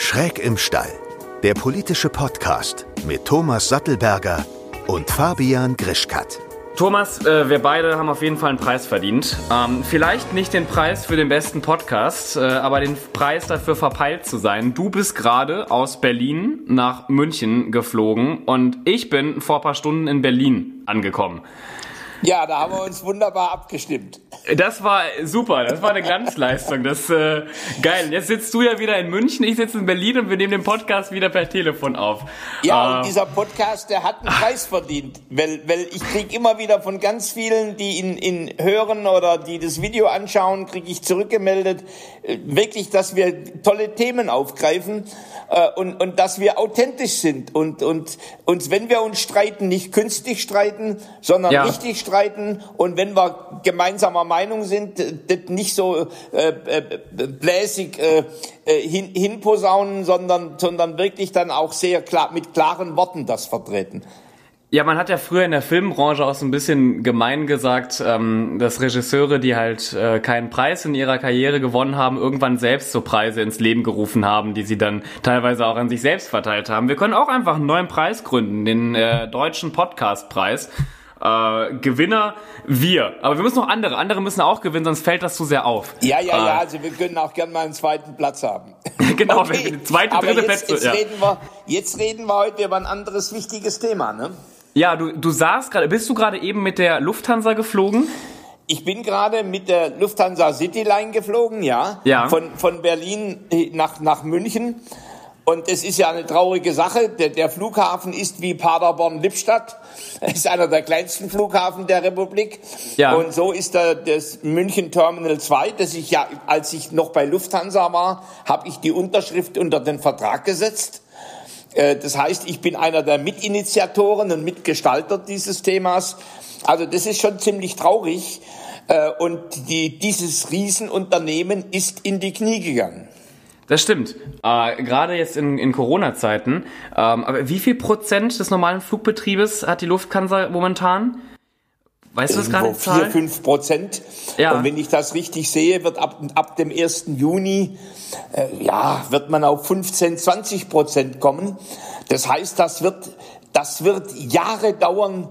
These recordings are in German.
Schräg im Stall, der politische Podcast mit Thomas Sattelberger und Fabian Grischkat. Thomas, äh, wir beide haben auf jeden Fall einen Preis verdient. Ähm, vielleicht nicht den Preis für den besten Podcast, äh, aber den Preis dafür verpeilt zu sein. Du bist gerade aus Berlin nach München geflogen und ich bin vor ein paar Stunden in Berlin angekommen. Ja, da haben wir uns wunderbar abgestimmt. Das war super, das war eine Glanzleistung. Das äh, geil. Jetzt sitzt du ja wieder in München, ich sitze in Berlin und wir nehmen den Podcast wieder per Telefon auf. Ja, äh, und dieser Podcast, der hat einen Preis verdient, weil, weil ich krieg immer wieder von ganz vielen, die ihn, ihn hören oder die das Video anschauen, kriege ich zurückgemeldet, äh, wirklich, dass wir tolle Themen aufgreifen äh, und, und dass wir authentisch sind und, und uns, wenn wir uns streiten, nicht künstlich streiten, sondern ja. richtig streiten und wenn wir gemeinsamer Meinung sind, das nicht so äh, äh, bläsig äh, äh, hin, hinposaunen, sondern, sondern wirklich dann auch sehr klar mit klaren Worten das vertreten. Ja, man hat ja früher in der Filmbranche auch so ein bisschen gemein gesagt, ähm, dass Regisseure, die halt äh, keinen Preis in ihrer Karriere gewonnen haben, irgendwann selbst so Preise ins Leben gerufen haben, die sie dann teilweise auch an sich selbst verteilt haben. Wir können auch einfach einen neuen Preis gründen, den äh, deutschen Podcastpreis. Äh, Gewinner wir. Aber wir müssen noch andere. Andere müssen auch gewinnen, sonst fällt das zu sehr auf. Ja, ja, äh, ja. Also wir können auch gerne mal einen zweiten Platz haben. genau, okay. wenn wir zweite, dritte jetzt, Plätze. Jetzt, ja. reden wir, jetzt reden wir heute über ein anderes wichtiges Thema, ne? Ja, du, du saßt gerade, bist du gerade eben mit der Lufthansa geflogen? Ich bin gerade mit der Lufthansa Cityline geflogen, ja. Ja. Von, von Berlin nach, nach München. Und es ist ja eine traurige Sache. Der, der Flughafen ist wie Paderborn-Lippstadt. Ist einer der kleinsten Flughafen der Republik. Ja. Und so ist da das München Terminal 2, das ich ja, als ich noch bei Lufthansa war, habe ich die Unterschrift unter den Vertrag gesetzt. Äh, das heißt, ich bin einer der Mitinitiatoren und Mitgestalter dieses Themas. Also das ist schon ziemlich traurig. Äh, und die, dieses Riesenunternehmen ist in die Knie gegangen. Das stimmt. Äh, Gerade jetzt in, in Corona-Zeiten. Ähm, aber wie viel Prozent des normalen Flugbetriebes hat die Lufthansa momentan? Weißt du das gerade? Vier, fünf Prozent. Ja. Und wenn ich das richtig sehe, wird ab, ab dem 1. Juni, äh, ja, wird man auf 15, 20 Prozent kommen. Das heißt, das wird, das wird Jahre dauern,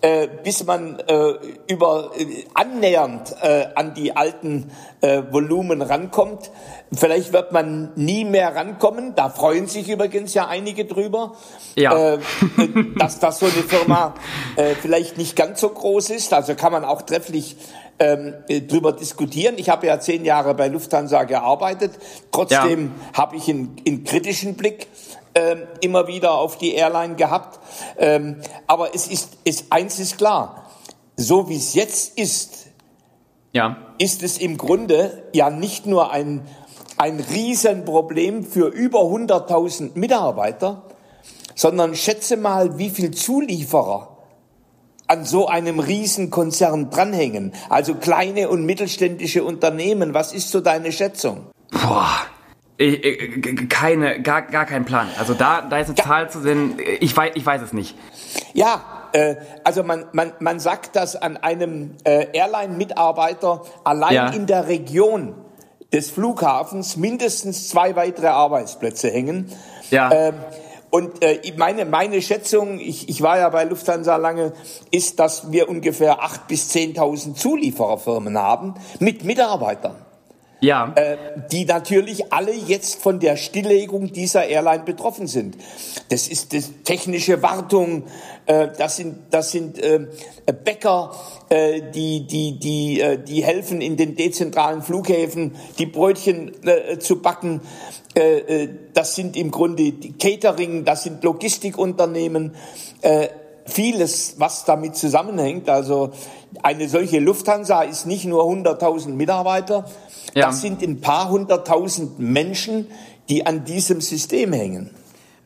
äh, bis man äh, über äh, annähernd äh, an die alten äh, Volumen rankommt. Vielleicht wird man nie mehr rankommen. Da freuen sich übrigens ja einige drüber, ja. dass das so eine Firma vielleicht nicht ganz so groß ist. Also kann man auch trefflich ähm, drüber diskutieren. Ich habe ja zehn Jahre bei Lufthansa gearbeitet. Trotzdem ja. habe ich einen, einen kritischen Blick immer wieder auf die Airline gehabt. Ähm, aber es ist, es, eins ist klar. So wie es jetzt ist, ja. ist es im Grunde ja nicht nur ein ein Riesenproblem für über 100.000 Mitarbeiter, sondern schätze mal, wie viel Zulieferer an so einem Riesenkonzern dranhängen. Also kleine und mittelständische Unternehmen. Was ist so deine Schätzung? Boah. Ich, ich, keine, gar, gar kein Plan. Also da, da ist eine ja. Zahl zu sehen. Ich weiß, ich weiß es nicht. Ja, äh, also man, man, man sagt, dass an einem äh, Airline-Mitarbeiter allein ja. in der Region des Flughafens mindestens zwei weitere Arbeitsplätze hängen. Ja. Ähm, und äh, meine, meine Schätzung, ich, ich war ja bei Lufthansa lange, ist, dass wir ungefähr acht bis zehntausend Zuliefererfirmen haben mit Mitarbeitern. Ja. Äh, die natürlich alle jetzt von der Stilllegung dieser Airline betroffen sind. Das ist das technische Wartung, äh, das sind, das sind äh, Bäcker, äh, die, die, die, äh, die helfen in den dezentralen Flughäfen, die Brötchen äh, zu backen. Äh, äh, das sind im Grunde die Catering, das sind Logistikunternehmen. Äh, vieles, was damit zusammenhängt. Also eine solche Lufthansa ist nicht nur 100.000 Mitarbeiter, ja. das sind ein paar hunderttausend Menschen, die an diesem System hängen.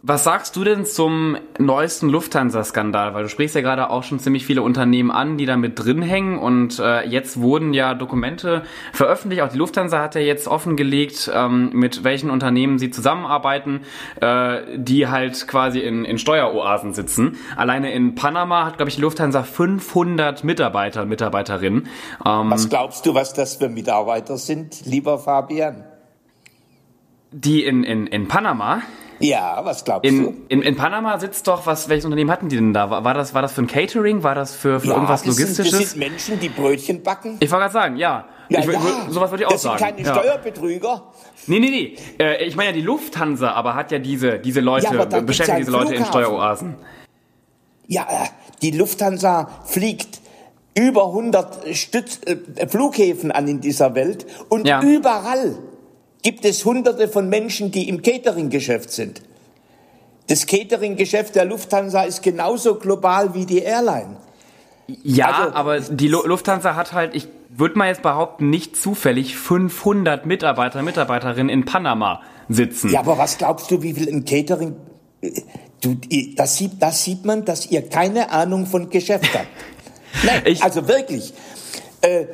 Was sagst du denn zum neuesten Lufthansa-Skandal? Weil du sprichst ja gerade auch schon ziemlich viele Unternehmen an, die da mit drin hängen und äh, jetzt wurden ja Dokumente veröffentlicht. Auch die Lufthansa hat ja jetzt offengelegt, ähm, mit welchen Unternehmen sie zusammenarbeiten, äh, die halt quasi in, in Steueroasen sitzen. Alleine in Panama hat, glaube ich, die Lufthansa 500 Mitarbeiter, Mitarbeiterinnen. Ähm, was glaubst du, was das für Mitarbeiter sind, lieber Fabian? Die in, in, in Panama? Ja, was glaubst in, du? In, in Panama sitzt doch, was, welches Unternehmen hatten die denn da? War, war, das, war das für ein Catering? War das für, für ja, irgendwas das Logistisches? Sind, das sind Menschen, die Brötchen backen. Ich wollte gerade sagen, ja. Ja, ich, ja. Sowas würde ich auch sagen. Das sind keine ja. Steuerbetrüger. Nee, nee, nee. Äh, ich meine ja die Lufthansa, aber hat ja diese, diese Leute, ja, beschäftigt diese Leute Flughafen. in Steueroasen. Ja, äh, die Lufthansa fliegt über 100 Stütz, äh, Flughäfen an in dieser Welt und überall gibt es hunderte von Menschen, die im Catering-Geschäft sind. Das Catering-Geschäft der Lufthansa ist genauso global wie die Airline. Ja, also, aber die Lufthansa hat halt, ich würde mal jetzt behaupten, nicht zufällig 500 Mitarbeiter, Mitarbeiterinnen in Panama sitzen. Ja, aber was glaubst du, wie viel ein Catering... Du, das, sieht, das sieht man, dass ihr keine Ahnung von Geschäft habt. Nein, ich, also wirklich. Äh,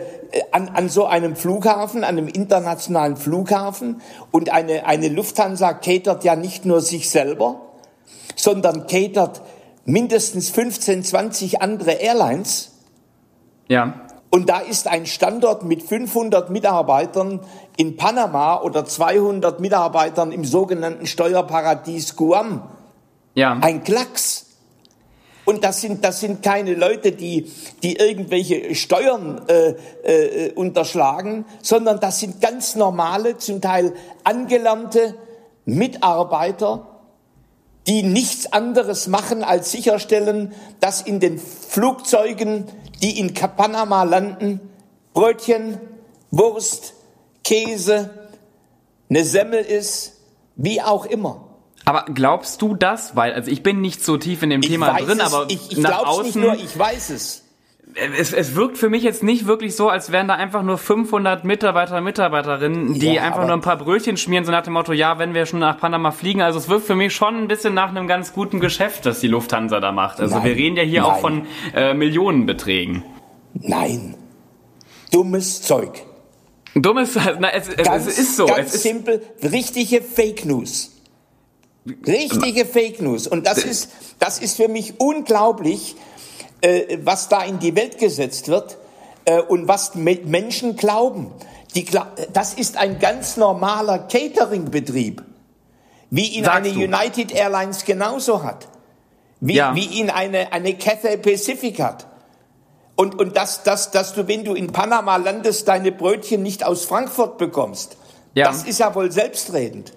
an, an so einem Flughafen, an einem internationalen Flughafen und eine, eine Lufthansa catert ja nicht nur sich selber, sondern catert mindestens 15, 20 andere Airlines. Ja. Und da ist ein Standort mit 500 Mitarbeitern in Panama oder 200 Mitarbeitern im sogenannten Steuerparadies Guam. Ja. Ein Klacks. Und das sind, das sind keine Leute, die, die irgendwelche Steuern äh, äh, unterschlagen, sondern das sind ganz normale, zum Teil angelernte Mitarbeiter, die nichts anderes machen, als sicherstellen, dass in den Flugzeugen, die in Panama landen, Brötchen, Wurst, Käse, eine Semmel ist, wie auch immer. Aber glaubst du das? Weil, also ich bin nicht so tief in dem ich Thema drin, es, aber ich, ich nach außen. nicht nur, ich weiß es. Es, es wirkt für mich jetzt nicht wirklich so, als wären da einfach nur 500 Mitarbeiter, Mitarbeiterinnen, die ja, einfach nur ein paar Brötchen schmieren, so nach dem Motto, ja, wenn wir schon nach Panama fliegen. Also es wirkt für mich schon ein bisschen nach einem ganz guten Geschäft, das die Lufthansa da macht. Also nein, wir reden ja hier nein. auch von äh, Millionenbeträgen. Nein. Dummes Zeug. Dummes, na, es, ganz, es ist so. Ganz es simpel, richtige Fake News. Richtige Fake News. Und das ist, das ist für mich unglaublich, äh, was da in die Welt gesetzt wird äh, und was Menschen glauben. Die, das ist ein ganz normaler Catering-Betrieb, wie ihn Sagst eine du? United Airlines genauso hat, wie, ja. wie ihn eine, eine Cathay Pacific hat. Und, und dass, dass, dass du, wenn du in Panama landest, deine Brötchen nicht aus Frankfurt bekommst, ja. das ist ja wohl selbstredend.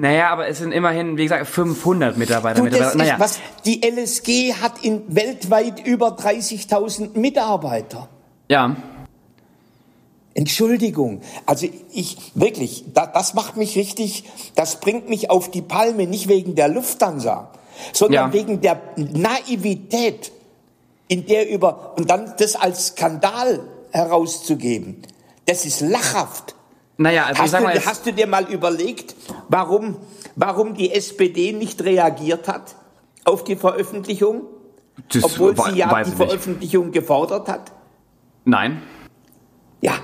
Naja, aber es sind immerhin, wie gesagt, 500 Mitarbeiter. Du, Mitarbeiter. Naja. was, die LSG hat in weltweit über 30.000 Mitarbeiter. Ja. Entschuldigung, also ich wirklich, da, das macht mich richtig, das bringt mich auf die Palme, nicht wegen der Lufthansa, sondern ja. wegen der Naivität, in der über und dann das als Skandal herauszugeben. Das ist lachhaft. Naja, also hast, sag mal, du, hast du dir mal überlegt, warum, warum die SPD nicht reagiert hat auf die Veröffentlichung? Das obwohl sie ja die Veröffentlichung gefordert hat? Nein. Ja,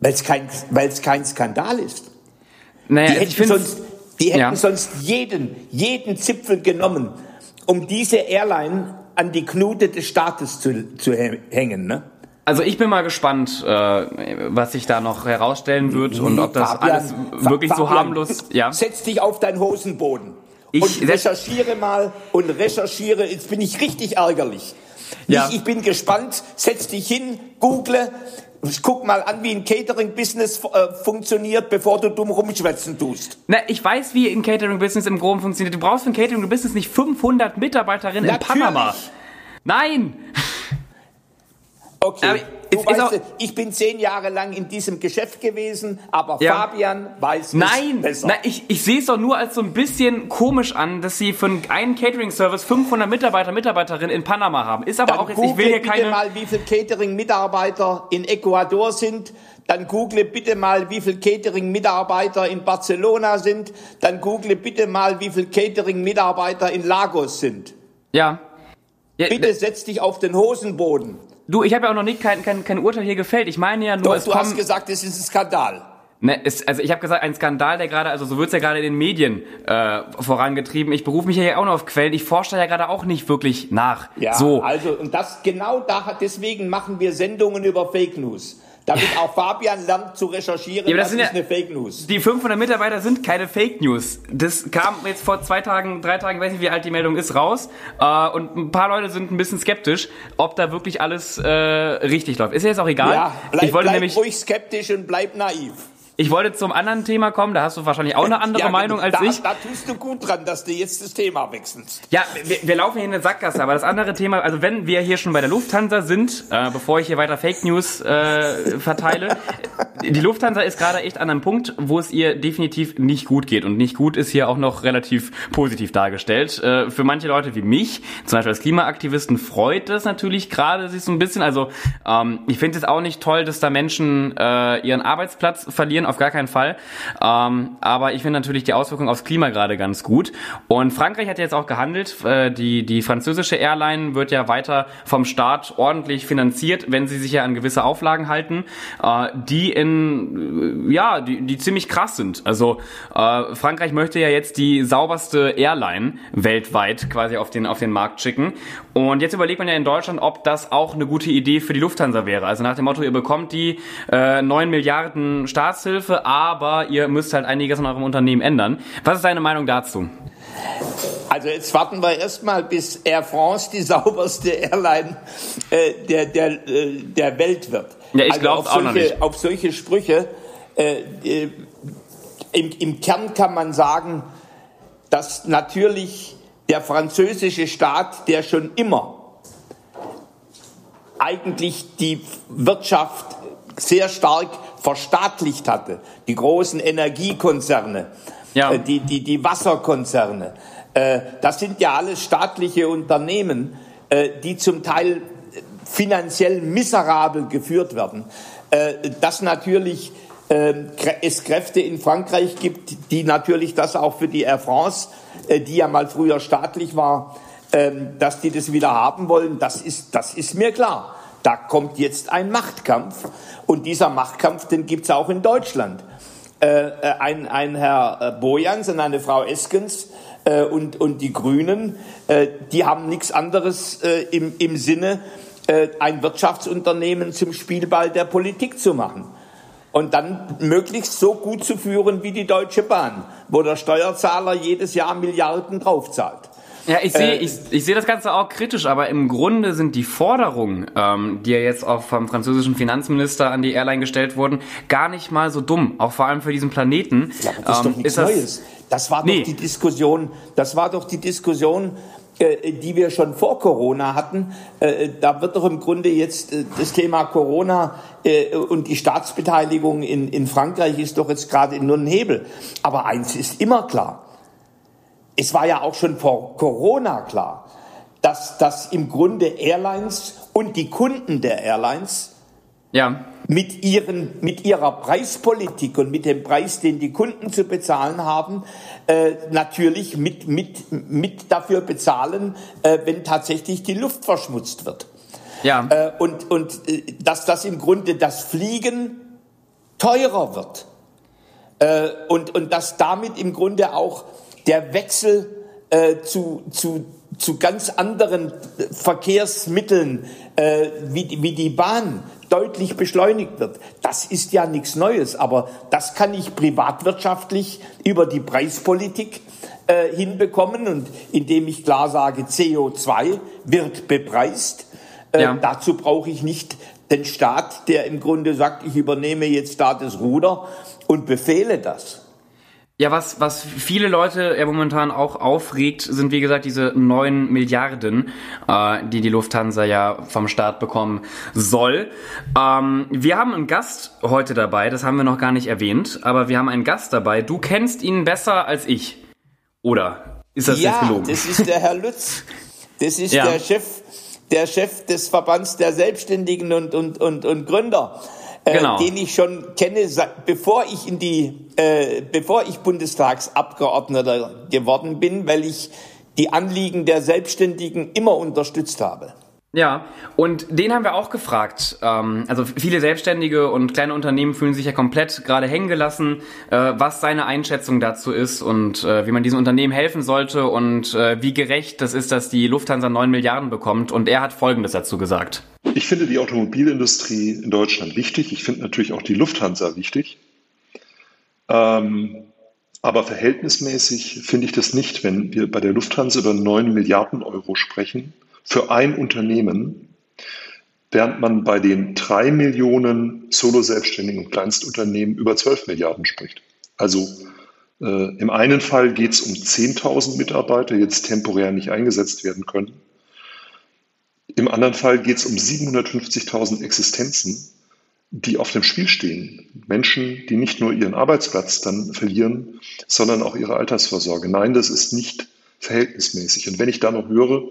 weil es kein, weil's kein Skandal ist. Naja, die hätten, sonst, die hätten ja. sonst jeden, jeden Zipfel genommen, um diese Airline an die Knute des Staates zu, zu hängen. Ne? Also ich bin mal gespannt, äh, was sich da noch herausstellen wird und ob das Fabian, alles wirklich Fabian, so harmlos. Ja. Setz dich auf deinen Hosenboden ich und recherchiere mal und recherchiere. Jetzt bin ich richtig ärgerlich. Ja. Ich, ich bin gespannt. Setz dich hin, google, guck mal an, wie ein Catering-Business äh, funktioniert, bevor du dumm rumschwätzen tust. Na, ich weiß, wie ein Catering-Business im Groben funktioniert. Du brauchst für ein Catering-Business nicht 500 Mitarbeiterinnen Natürlich. in Panama. Nein! Okay. Du weißt, ich bin zehn Jahre lang in diesem Geschäft gewesen, aber ja. Fabian weiß nein, es besser. Nein, ich, ich sehe es doch nur als so ein bisschen komisch an, dass sie für einen Catering-Service 500 Mitarbeiter, Mitarbeiterinnen in Panama haben. Ist aber Dann auch jetzt, ich will hier bitte keine... mal, wie viele Catering-Mitarbeiter in Ecuador sind. Dann google bitte mal, wie viele Catering-Mitarbeiter in Barcelona sind. Dann google bitte mal, wie viele Catering-Mitarbeiter in Lagos sind. Ja. ja bitte setz dich auf den Hosenboden. Du, ich habe ja auch noch nicht kein, kein, kein Urteil hier gefällt. Ich meine ja nur, Doch, es du kommen, hast gesagt, es ist ein Skandal. Ne, es, also ich habe gesagt, ein Skandal, der gerade, also so wird's ja gerade in den Medien äh, vorangetrieben. Ich berufe mich ja auch noch auf Quellen. Ich forsche da ja gerade auch nicht wirklich nach. Ja, so. also und das genau da deswegen machen wir Sendungen über Fake News. Damit auch Fabian lernt zu recherchieren, ja, das, das ist eine Fake News. Die 500 Mitarbeiter sind keine Fake News. Das kam jetzt vor zwei Tagen, drei Tagen, weiß nicht, wie alt die Meldung ist, raus. Äh, und ein paar Leute sind ein bisschen skeptisch, ob da wirklich alles äh, richtig läuft. Ist ja jetzt auch egal. Ja, bleib, ich wollte bleib nämlich ruhig skeptisch und bleib naiv. Ich wollte zum anderen Thema kommen, da hast du wahrscheinlich auch eine andere ja, Meinung als da, ich. Da tust du gut dran, dass du jetzt das Thema wechselst. Ja, wir, wir laufen hier in eine Sackgasse, aber das andere Thema, also wenn wir hier schon bei der Lufthansa sind, äh, bevor ich hier weiter Fake News äh, verteile, die Lufthansa ist gerade echt an einem Punkt, wo es ihr definitiv nicht gut geht. Und nicht gut ist hier auch noch relativ positiv dargestellt. Äh, für manche Leute wie mich, zum Beispiel als Klimaaktivisten, freut das natürlich gerade sich so ein bisschen. Also ähm, ich finde es auch nicht toll, dass da Menschen äh, ihren Arbeitsplatz verlieren auf gar keinen Fall. Ähm, aber ich finde natürlich die Auswirkungen aufs Klima gerade ganz gut. Und Frankreich hat jetzt auch gehandelt. Äh, die, die französische Airline wird ja weiter vom Staat ordentlich finanziert, wenn sie sich ja an gewisse Auflagen halten, äh, die in, äh, ja, die, die ziemlich krass sind. Also äh, Frankreich möchte ja jetzt die sauberste Airline weltweit quasi auf den, auf den Markt schicken. Und jetzt überlegt man ja in Deutschland, ob das auch eine gute Idee für die Lufthansa wäre. Also nach dem Motto, ihr bekommt die äh, 9 Milliarden Staatshilfe Hilfe, aber ihr müsst halt einiges an eurem Unternehmen ändern. Was ist deine Meinung dazu? Also jetzt warten wir erstmal, bis Air France die sauberste Airline äh, der, der, äh, der Welt wird. Ja, ich also glaube auch solche, noch nicht. Auf solche Sprüche, äh, äh, im, im Kern kann man sagen, dass natürlich der französische Staat, der schon immer eigentlich die Wirtschaft sehr stark verstaatlicht hatte. Die großen Energiekonzerne, ja. äh, die, die, die Wasserkonzerne. Äh, das sind ja alles staatliche Unternehmen, äh, die zum Teil finanziell miserabel geführt werden. Äh, dass natürlich äh, es Kräfte in Frankreich gibt, die natürlich das auch für die Air France, äh, die ja mal früher staatlich war, ähm, dass die das wieder haben wollen, das ist, das ist mir klar. Da kommt jetzt ein Machtkampf und dieser Machtkampf, den gibt es auch in Deutschland. Äh, äh, ein, ein Herr äh, Bojans und eine Frau Eskens äh, und, und die Grünen, äh, die haben nichts anderes äh, im, im Sinne, ein Wirtschaftsunternehmen zum Spielball der Politik zu machen und dann möglichst so gut zu führen wie die Deutsche Bahn, wo der Steuerzahler jedes Jahr Milliarden draufzahlt. Ja, ich sehe äh, ich, ich seh das Ganze auch kritisch, aber im Grunde sind die Forderungen, ähm, die ja jetzt auch vom französischen Finanzminister an die Airline gestellt wurden, gar nicht mal so dumm, auch vor allem für diesen Planeten. Ja, aber das ist ähm, doch nichts Neues. Das war nee. doch die Diskussion, das war doch die Diskussion, äh, die wir schon vor Corona hatten. Äh, da wird doch im Grunde jetzt äh, das Thema Corona äh, und die Staatsbeteiligung in, in Frankreich ist doch jetzt gerade nur ein Hebel. Aber eins ist immer klar es war ja auch schon vor Corona klar, dass, dass im Grunde Airlines und die Kunden der Airlines ja. mit, ihren, mit ihrer Preispolitik und mit dem Preis, den die Kunden zu bezahlen haben, äh, natürlich mit, mit, mit dafür bezahlen, äh, wenn tatsächlich die Luft verschmutzt wird. Ja. Äh, und und äh, dass das im Grunde das Fliegen teurer wird. Äh, und, und dass damit im Grunde auch der Wechsel äh, zu, zu, zu ganz anderen Verkehrsmitteln äh, wie, wie die Bahn deutlich beschleunigt wird. Das ist ja nichts Neues, aber das kann ich privatwirtschaftlich über die Preispolitik äh, hinbekommen und indem ich klar sage, CO2 wird bepreist. Äh, ja. Dazu brauche ich nicht den Staat, der im Grunde sagt, ich übernehme jetzt da das Ruder und befehle das. Ja, was, was viele Leute ja momentan auch aufregt, sind wie gesagt diese neun Milliarden, äh, die die Lufthansa ja vom Staat bekommen soll. Ähm, wir haben einen Gast heute dabei, das haben wir noch gar nicht erwähnt, aber wir haben einen Gast dabei. Du kennst ihn besser als ich. Oder ist das ja, jetzt gelogen? das ist der Herr Lütz. Das ist ja. der Chef, der Chef des Verbands der Selbstständigen und, und, und, und Gründer. Äh, genau. den ich schon kenne, bevor ich in die, äh, bevor ich Bundestagsabgeordneter geworden bin, weil ich die Anliegen der Selbstständigen immer unterstützt habe. Ja, und den haben wir auch gefragt. Ähm, also viele Selbstständige und kleine Unternehmen fühlen sich ja komplett gerade hängen gelassen, äh, was seine Einschätzung dazu ist und äh, wie man diesen Unternehmen helfen sollte und äh, wie gerecht das ist, dass die Lufthansa 9 Milliarden bekommt. Und er hat Folgendes dazu gesagt. Ich finde die Automobilindustrie in Deutschland wichtig. Ich finde natürlich auch die Lufthansa wichtig. Ähm, aber verhältnismäßig finde ich das nicht, wenn wir bei der Lufthansa über 9 Milliarden Euro sprechen für ein Unternehmen, während man bei den drei Millionen Solo-Selbstständigen und Kleinstunternehmen über 12 Milliarden spricht. Also äh, im einen Fall geht es um 10.000 Mitarbeiter, die jetzt temporär nicht eingesetzt werden können. Im anderen Fall geht es um 750.000 Existenzen, die auf dem Spiel stehen. Menschen, die nicht nur ihren Arbeitsplatz dann verlieren, sondern auch ihre Altersvorsorge. Nein, das ist nicht verhältnismäßig. Und wenn ich da noch höre,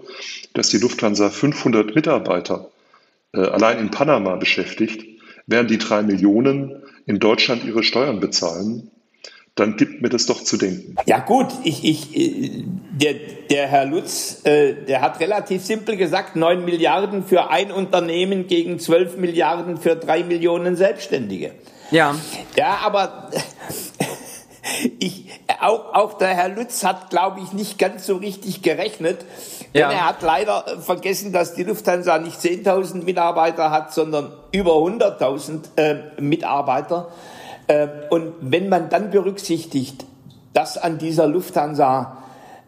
dass die Lufthansa 500 Mitarbeiter äh, allein in Panama beschäftigt, während die drei Millionen in Deutschland ihre Steuern bezahlen, dann gibt mir das doch zu denken. Ja gut, ich, ich, äh, der, der Herr Lutz, äh, der hat relativ simpel gesagt, 9 Milliarden für ein Unternehmen gegen 12 Milliarden für drei Millionen Selbstständige. Ja. Ja, aber ich, auch, auch der Herr Lutz hat, glaube ich, nicht ganz so richtig gerechnet. Denn ja. er hat leider vergessen, dass die Lufthansa nicht 10.000 Mitarbeiter hat, sondern über 100.000 äh, Mitarbeiter. Äh, und wenn man dann berücksichtigt, dass an dieser Lufthansa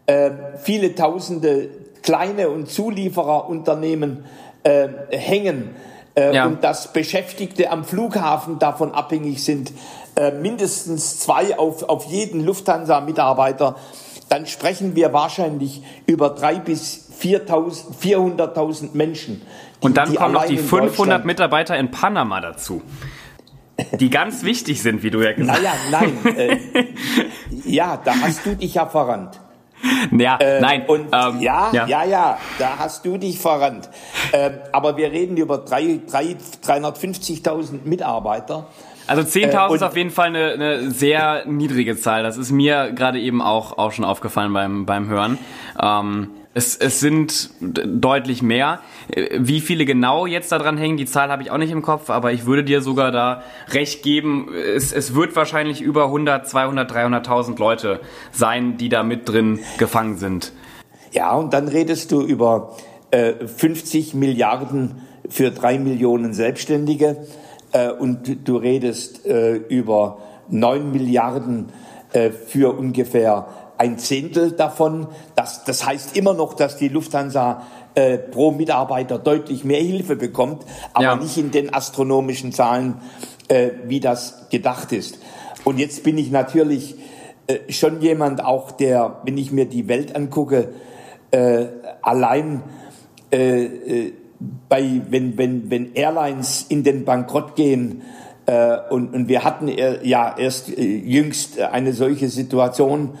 äh, viele tausende kleine und Zuliefererunternehmen äh, hängen äh, ja. und dass Beschäftigte am Flughafen davon abhängig sind, äh, mindestens zwei auf, auf jeden Lufthansa-Mitarbeiter, dann sprechen wir wahrscheinlich über drei bis 400.000 Menschen. Die, und dann kommen noch die 500 Mitarbeiter in Panama dazu die ganz wichtig sind, wie du ja gesagt hast. Naja, nein. Äh, ja, da hast du dich ja verrannt. Ja, äh, nein. Und ähm, ja, ja, ja, ja, da hast du dich verrannt. Äh, aber wir reden über 350.000 Mitarbeiter. Also 10.000 äh, ist auf jeden Fall eine, eine sehr niedrige Zahl. Das ist mir gerade eben auch, auch schon aufgefallen beim, beim Hören. Ähm, es, es sind deutlich mehr. Wie viele genau jetzt daran hängen, die Zahl habe ich auch nicht im Kopf, aber ich würde dir sogar da recht geben. Es, es wird wahrscheinlich über 100, 200, 300.000 Leute sein, die da mit drin gefangen sind. Ja, und dann redest du über äh, 50 Milliarden für drei Millionen Selbstständige äh, und du redest äh, über 9 Milliarden äh, für ungefähr ein Zehntel davon. Das, das heißt immer noch, dass die Lufthansa äh, pro Mitarbeiter deutlich mehr Hilfe bekommt, aber ja. nicht in den astronomischen Zahlen, äh, wie das gedacht ist. Und jetzt bin ich natürlich äh, schon jemand auch, der, wenn ich mir die Welt angucke, äh, allein äh, äh, bei, wenn, wenn, wenn Airlines in den Bankrott gehen, äh, und, und wir hatten äh, ja erst jüngst eine solche Situation,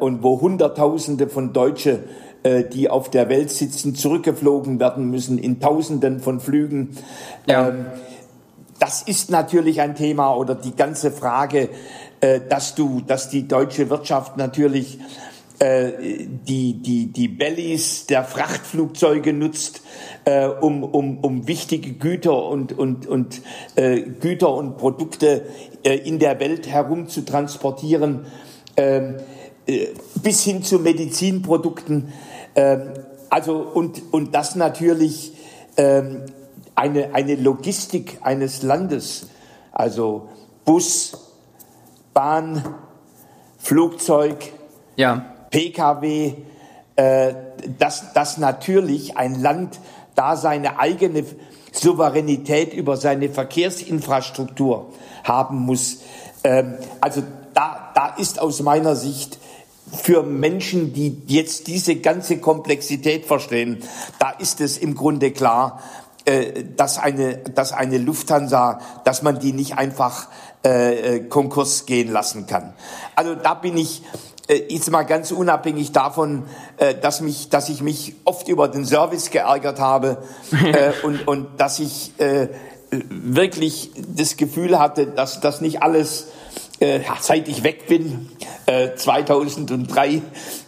und wo Hunderttausende von Deutsche, äh, die auf der Welt sitzen, zurückgeflogen werden müssen in Tausenden von Flügen. Ja. Ähm, das ist natürlich ein Thema oder die ganze Frage, äh, dass du, dass die deutsche Wirtschaft natürlich die, die, die Bellies der Frachtflugzeuge nutzt, äh, um, um, um wichtige Güter und, und, und äh, Güter und Produkte äh, in der Welt herum zu transportieren. Ähm, äh, bis hin zu Medizinprodukten. Ähm, also und, und das natürlich ähm, eine, eine Logistik eines Landes, also Bus, Bahn, Flugzeug, ja. Pkw, äh, dass, dass natürlich ein Land da seine eigene Souveränität über seine Verkehrsinfrastruktur haben muss. Ähm, also da, da ist aus meiner Sicht für Menschen, die jetzt diese ganze Komplexität verstehen, da ist es im Grunde klar, äh, dass eine, dass eine Lufthansa, dass man die nicht einfach äh, äh Konkurs gehen lassen kann. Also da bin ich äh, jetzt mal ganz unabhängig davon, äh, dass mich, dass ich mich oft über den Service geärgert habe äh, und und dass ich äh, wirklich das Gefühl hatte, dass das nicht alles äh, seit ich weg bin, äh, 2003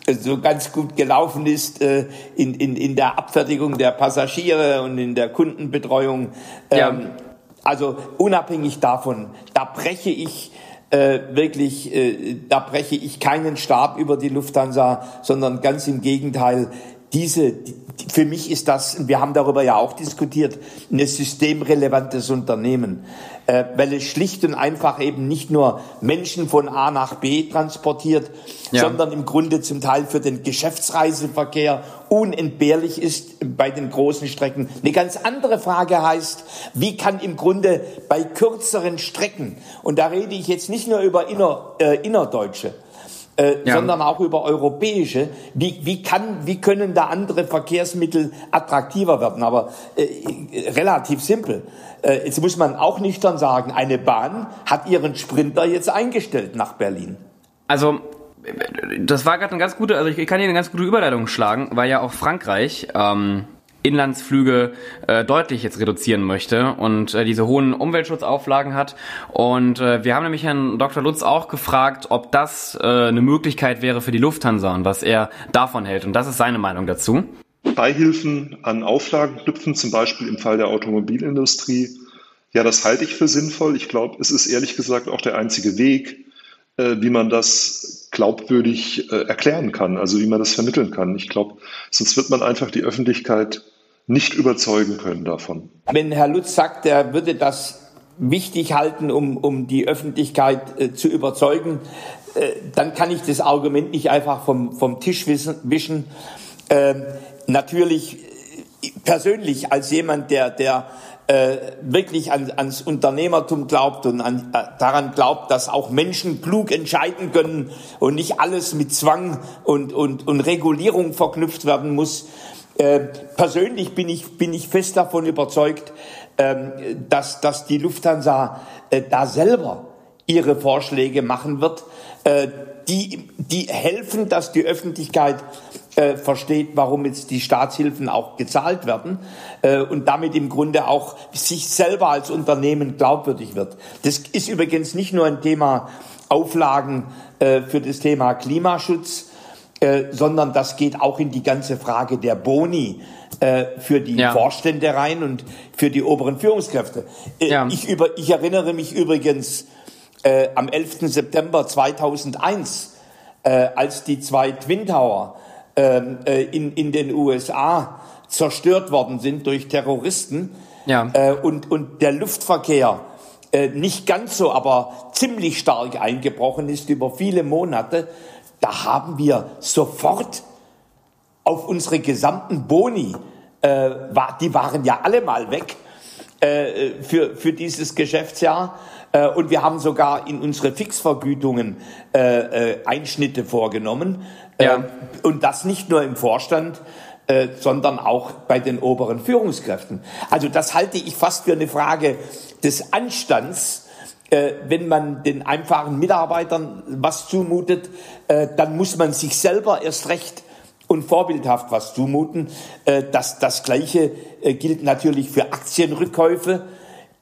äh, so ganz gut gelaufen ist äh, in, in, in der Abfertigung der Passagiere und in der Kundenbetreuung. Ähm, ja. Also unabhängig davon, da breche ich äh, wirklich, äh, da breche ich keinen Stab über die Lufthansa, sondern ganz im Gegenteil. Diese, für mich ist das, wir haben darüber ja auch diskutiert, ein systemrelevantes Unternehmen, äh, weil es schlicht und einfach eben nicht nur Menschen von A nach B transportiert, ja. sondern im Grunde zum Teil für den Geschäftsreiseverkehr unentbehrlich ist bei den großen Strecken. Eine ganz andere Frage heißt, wie kann im Grunde bei kürzeren Strecken, und da rede ich jetzt nicht nur über inner, äh, innerdeutsche, äh, ja. sondern auch über europäische. Wie, wie, kann, wie können da andere Verkehrsmittel attraktiver werden? Aber äh, relativ simpel. Äh, jetzt muss man auch nüchtern sagen, eine Bahn hat ihren Sprinter jetzt eingestellt nach Berlin. Also das war gerade eine ganz gute, also ich kann hier eine ganz gute Überleitung schlagen, weil ja auch Frankreich ähm, Inlandsflüge äh, deutlich jetzt reduzieren möchte und äh, diese hohen Umweltschutzauflagen hat. Und äh, wir haben nämlich Herrn Dr. Lutz auch gefragt, ob das äh, eine Möglichkeit wäre für die Lufthansa und was er davon hält. Und das ist seine Meinung dazu. Beihilfen an Auflagen knüpfen, zum Beispiel im Fall der Automobilindustrie. Ja, das halte ich für sinnvoll. Ich glaube, es ist ehrlich gesagt auch der einzige Weg, wie man das glaubwürdig äh, erklären kann, also wie man das vermitteln kann. Ich glaube, sonst wird man einfach die Öffentlichkeit nicht überzeugen können davon. Wenn Herr Lutz sagt, er würde das wichtig halten, um, um die Öffentlichkeit äh, zu überzeugen, äh, dann kann ich das Argument nicht einfach vom, vom Tisch wischen. Ähm, natürlich äh, persönlich als jemand, der, der äh, wirklich an, ans Unternehmertum glaubt und an, äh, daran glaubt, dass auch Menschen klug entscheiden können und nicht alles mit Zwang und, und, und Regulierung verknüpft werden muss. Äh, persönlich bin ich, bin ich fest davon überzeugt, ähm, dass, dass die Lufthansa äh, da selber ihre Vorschläge machen wird, äh, die, die helfen, dass die Öffentlichkeit äh, versteht, warum jetzt die Staatshilfen auch gezahlt werden äh, und damit im Grunde auch sich selber als Unternehmen glaubwürdig wird. Das ist übrigens nicht nur ein Thema Auflagen äh, für das Thema Klimaschutz, äh, sondern das geht auch in die ganze Frage der Boni äh, für die ja. Vorstände rein und für die oberen Führungskräfte. Äh, ja. ich, über, ich erinnere mich übrigens am 11. September 2001, äh, als die zwei Twin Tower in, in den USA zerstört worden sind durch Terroristen ja. äh, und, und der Luftverkehr äh, nicht ganz so, aber ziemlich stark eingebrochen ist über viele Monate, da haben wir sofort auf unsere gesamten Boni, äh, war, die waren ja alle mal weg äh, für, für dieses Geschäftsjahr, äh, und wir haben sogar in unsere Fixvergütungen äh, äh, Einschnitte vorgenommen. Ja. Und das nicht nur im Vorstand, sondern auch bei den oberen Führungskräften. Also das halte ich fast für eine Frage des Anstands. wenn man den einfachen Mitarbeitern was zumutet, dann muss man sich selber erst recht und vorbildhaft was zumuten. das, das Gleiche gilt natürlich für Aktienrückkäufe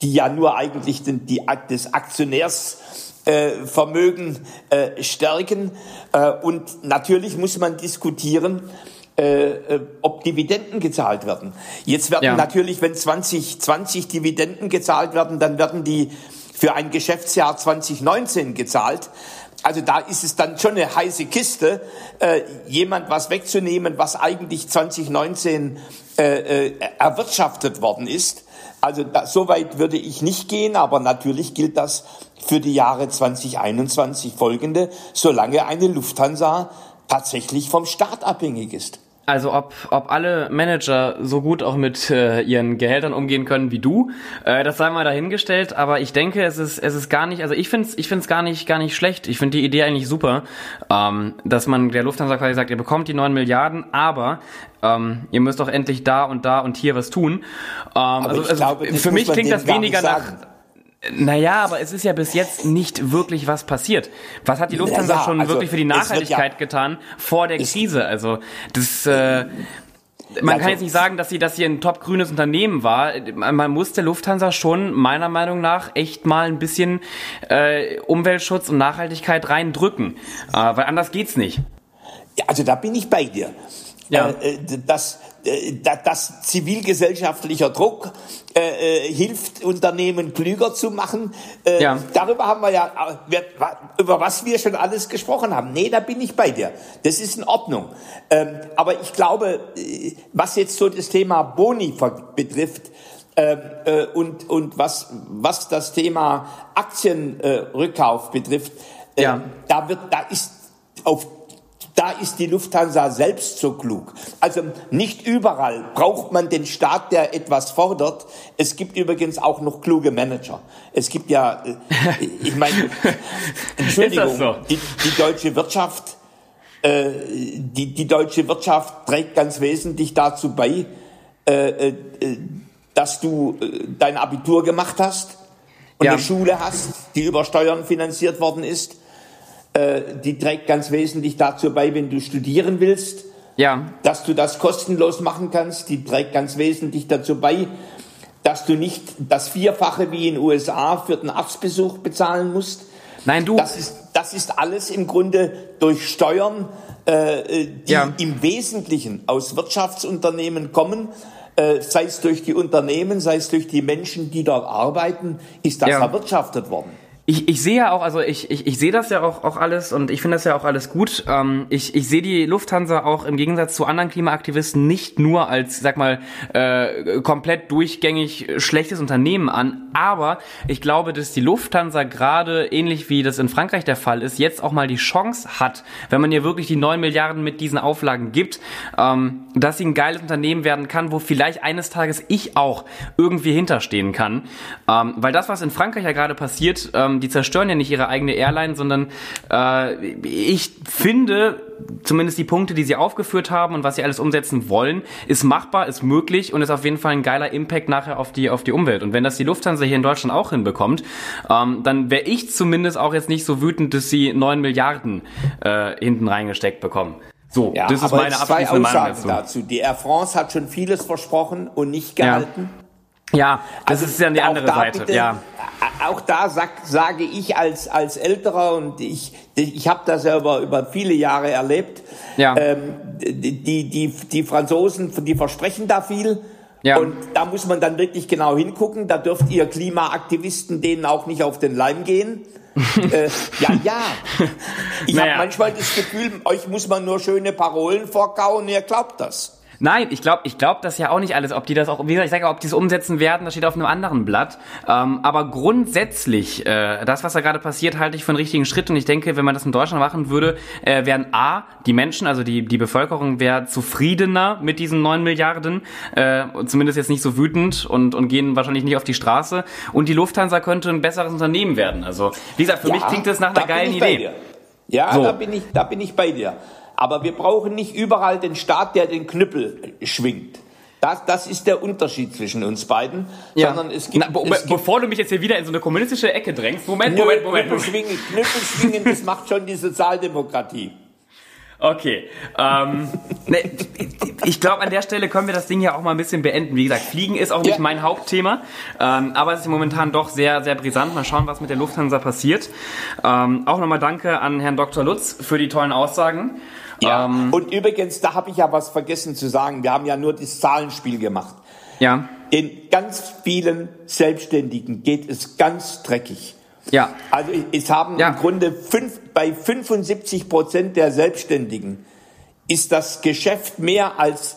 die ja nur eigentlich den, die, das Aktionärsvermögen äh, äh, stärken. Äh, und natürlich muss man diskutieren, äh, äh ob Dividenden gezahlt werden. Jetzt werden ja. natürlich, wenn 2020 Dividenden gezahlt werden, dann werden die für ein Geschäftsjahr 2019 gezahlt. Also da ist es dann schon eine heiße Kiste, äh, jemand was wegzunehmen, was eigentlich 2019 äh, äh, erwirtschaftet worden ist. Also da, so weit würde ich nicht gehen, aber natürlich gilt das für die Jahre 2021 folgende, solange eine Lufthansa tatsächlich vom Staat abhängig ist. Also ob, ob alle Manager so gut auch mit äh, ihren Gehältern umgehen können wie du, äh, das sei mal dahingestellt. Aber ich denke, es ist es ist gar nicht. Also ich finde es ich find's gar nicht gar nicht schlecht. Ich finde die Idee eigentlich super, ähm, dass man der Lufthansa quasi sagt, ihr bekommt die neun Milliarden, aber ähm, ihr müsst doch endlich da und da und hier was tun. Ähm, also, also glaube, für mich klingt das weniger nach naja, aber es ist ja bis jetzt nicht wirklich was passiert. Was hat die Lufthansa ja, schon also wirklich für die Nachhaltigkeit ja, getan vor der Krise? Also das äh, man also, kann jetzt nicht sagen, dass sie, dass sie ein top grünes Unternehmen war. Man muss der Lufthansa schon meiner Meinung nach echt mal ein bisschen äh, Umweltschutz und Nachhaltigkeit reindrücken, äh, weil anders geht's nicht. Ja, also da bin ich bei dir. Ja. äh, dass, äh, dass zivilgesellschaftlicher Druck äh, äh, hilft, Unternehmen klüger zu machen. Äh, ja. Darüber haben wir ja, über was wir schon alles gesprochen haben. Nee, da bin ich bei dir. Das ist in Ordnung. Ähm, aber ich glaube, äh, was jetzt so das Thema Boni betrifft, ähm, äh, und, und was, was das Thema Aktienrückkauf betrifft, äh, ja. da wird, da ist auf da ist die Lufthansa selbst so klug. Also nicht überall braucht man den Staat, der etwas fordert. Es gibt übrigens auch noch kluge Manager. Es gibt ja, äh, ich meine, Entschuldigung, so? die, die, deutsche Wirtschaft, äh, die, die deutsche Wirtschaft trägt ganz wesentlich dazu bei, äh, äh, dass du äh, dein Abitur gemacht hast und ja. eine Schule hast, die über Steuern finanziert worden ist äh, die trägt ganz wesentlich dazu bei, wenn du studieren willst, ja. dass du das kostenlos machen kannst. Die trägt ganz wesentlich dazu bei, dass du nicht das Vierfache wie in den USA für den Arztbesuch bezahlen musst. Nein, du. Das ist, das ist alles im Grunde durch Steuern, äh, die ja. im Wesentlichen aus Wirtschaftsunternehmen kommen. Äh, sei es durch die Unternehmen, sei es durch die Menschen, die dort arbeiten, ist das ja. erwirtschaftet worden ich, ich sehe ja auch, also ich, ich, ich sehe das ja auch, auch alles und ich finde das ja auch alles gut. Ähm, ich, ich sehe die Lufthansa auch im Gegensatz zu anderen Klimaaktivisten nicht nur als, sag mal, äh, komplett durchgängig schlechtes Unternehmen an, aber ich glaube, dass die Lufthansa gerade, ähnlich wie das in Frankreich der Fall ist, jetzt auch mal die Chance hat, wenn man ihr wirklich die neun Milliarden mit diesen Auflagen gibt, ähm, dass sie ein geiles Unternehmen werden kann, wo vielleicht eines Tages ich auch irgendwie hinterstehen kann. Ähm, weil das, was in Frankreich ja gerade passiert, ähm, die zerstören ja nicht ihre eigene Airline, sondern äh, ich finde, zumindest die Punkte, die sie aufgeführt haben und was sie alles umsetzen wollen, ist machbar, ist möglich und ist auf jeden Fall ein geiler Impact nachher auf die, auf die Umwelt. Und wenn das die Lufthansa hier in Deutschland auch hinbekommt, ähm, dann wäre ich zumindest auch jetzt nicht so wütend, dass sie neun Milliarden äh, hinten reingesteckt bekommen. So, ja, das ist meine abschließende Meinung dazu. dazu. Die Air France hat schon vieles versprochen und nicht gehalten. Ja. Ja, das also ist ja die andere Seite. Bitte, ja. Auch da sag, sage ich als als älterer und ich ich habe das ja über, über viele Jahre erlebt. Ja. Ähm, die die die Franzosen die versprechen da viel. Ja. Und da muss man dann wirklich genau hingucken. Da dürft ihr Klimaaktivisten denen auch nicht auf den Leim gehen. äh, ja, ja. Ich naja. habe manchmal das Gefühl, euch muss man nur schöne Parolen vorkauen, ihr glaubt das. Nein, ich glaube, ich glaube das ja auch nicht alles. Ob die das auch, wie gesagt, ich sage, ob die es umsetzen werden, das steht auf einem anderen Blatt. Ähm, aber grundsätzlich, äh, das, was da gerade passiert, halte ich für einen richtigen Schritt. Und ich denke, wenn man das in Deutschland machen würde, äh, wären A, die Menschen, also die, die Bevölkerung wäre zufriedener mit diesen neun Milliarden, äh, zumindest jetzt nicht so wütend und, und gehen wahrscheinlich nicht auf die Straße. Und die Lufthansa könnte ein besseres Unternehmen werden. Also, wie gesagt, für ja, mich klingt das nach einer geilen Idee. Ja, so. da bin ich, da bin ich bei dir. Aber wir brauchen nicht überall den Staat, der den Knüppel schwingt. Das, das ist der Unterschied zwischen uns beiden. Ja. Sondern es gibt, Na, be es bevor du mich jetzt hier wieder in so eine kommunistische Ecke drängst, Moment, Moment, Moment. Knüppel schwingen, Knüppel schwingen, das macht schon die Sozialdemokratie. Okay. Ähm, ne, ich glaube, an der Stelle können wir das Ding ja auch mal ein bisschen beenden. Wie gesagt, Fliegen ist auch nicht ja. mein Hauptthema, ähm, aber es ist momentan doch sehr, sehr brisant. Mal schauen, was mit der Lufthansa passiert. Ähm, auch nochmal danke an Herrn Dr. Lutz für die tollen Aussagen. Ja. Ähm, und übrigens, da habe ich ja was vergessen zu sagen. Wir haben ja nur das Zahlenspiel gemacht. Ja. In ganz vielen Selbstständigen geht es ganz dreckig. Ja. Also es haben ja. im Grunde fünf, bei 75 Prozent der Selbstständigen ist das Geschäft mehr als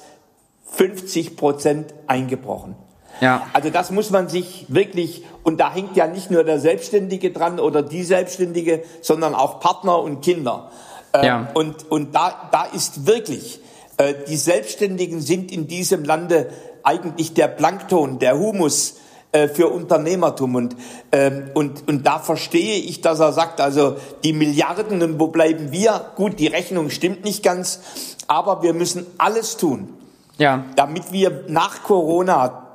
50 Prozent eingebrochen. Ja. Also das muss man sich wirklich, und da hängt ja nicht nur der Selbstständige dran oder die Selbstständige, sondern auch Partner und Kinder. Äh, ja. Und, und da, da ist wirklich, äh, die Selbstständigen sind in diesem Lande eigentlich der Plankton, der Humus äh, für Unternehmertum. Und, ähm, und, und da verstehe ich, dass er sagt, also die Milliarden und wo bleiben wir? Gut, die Rechnung stimmt nicht ganz, aber wir müssen alles tun, ja. damit wir nach Corona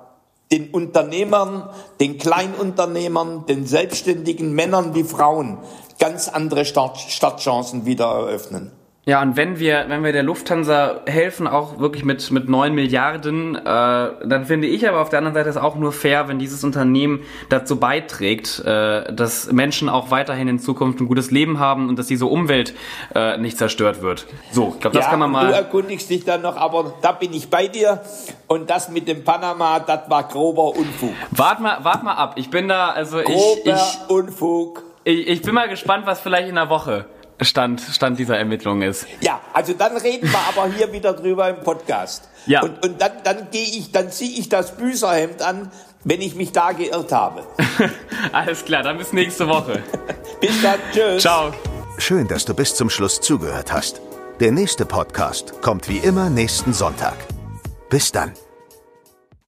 den Unternehmern, den Kleinunternehmern, den selbstständigen Männern wie Frauen ganz andere Start Startchancen wieder eröffnen. Ja, und wenn wir, wenn wir der Lufthansa helfen, auch wirklich mit, mit neun Milliarden, äh, dann finde ich aber auf der anderen Seite es auch nur fair, wenn dieses Unternehmen dazu beiträgt, äh, dass Menschen auch weiterhin in Zukunft ein gutes Leben haben und dass diese Umwelt äh, nicht zerstört wird. So, ich glaube, das ja, kann man mal. Du erkundigst dich dann noch, aber da bin ich bei dir. Und das mit dem Panama, das war grober Unfug. Wart mal, wart mal ab. Ich bin da, also Grober ich, ich, Unfug. Ich, ich bin mal gespannt, was vielleicht in der Woche Stand, Stand dieser Ermittlung ist. Ja, also dann reden wir aber hier wieder drüber im Podcast. Ja. Und, und dann, dann gehe ich, dann ziehe ich das Büßerhemd an, wenn ich mich da geirrt habe. Alles klar, dann bis nächste Woche. bis dann, tschüss. Ciao. Schön, dass du bis zum Schluss zugehört hast. Der nächste Podcast kommt wie immer nächsten Sonntag. Bis dann.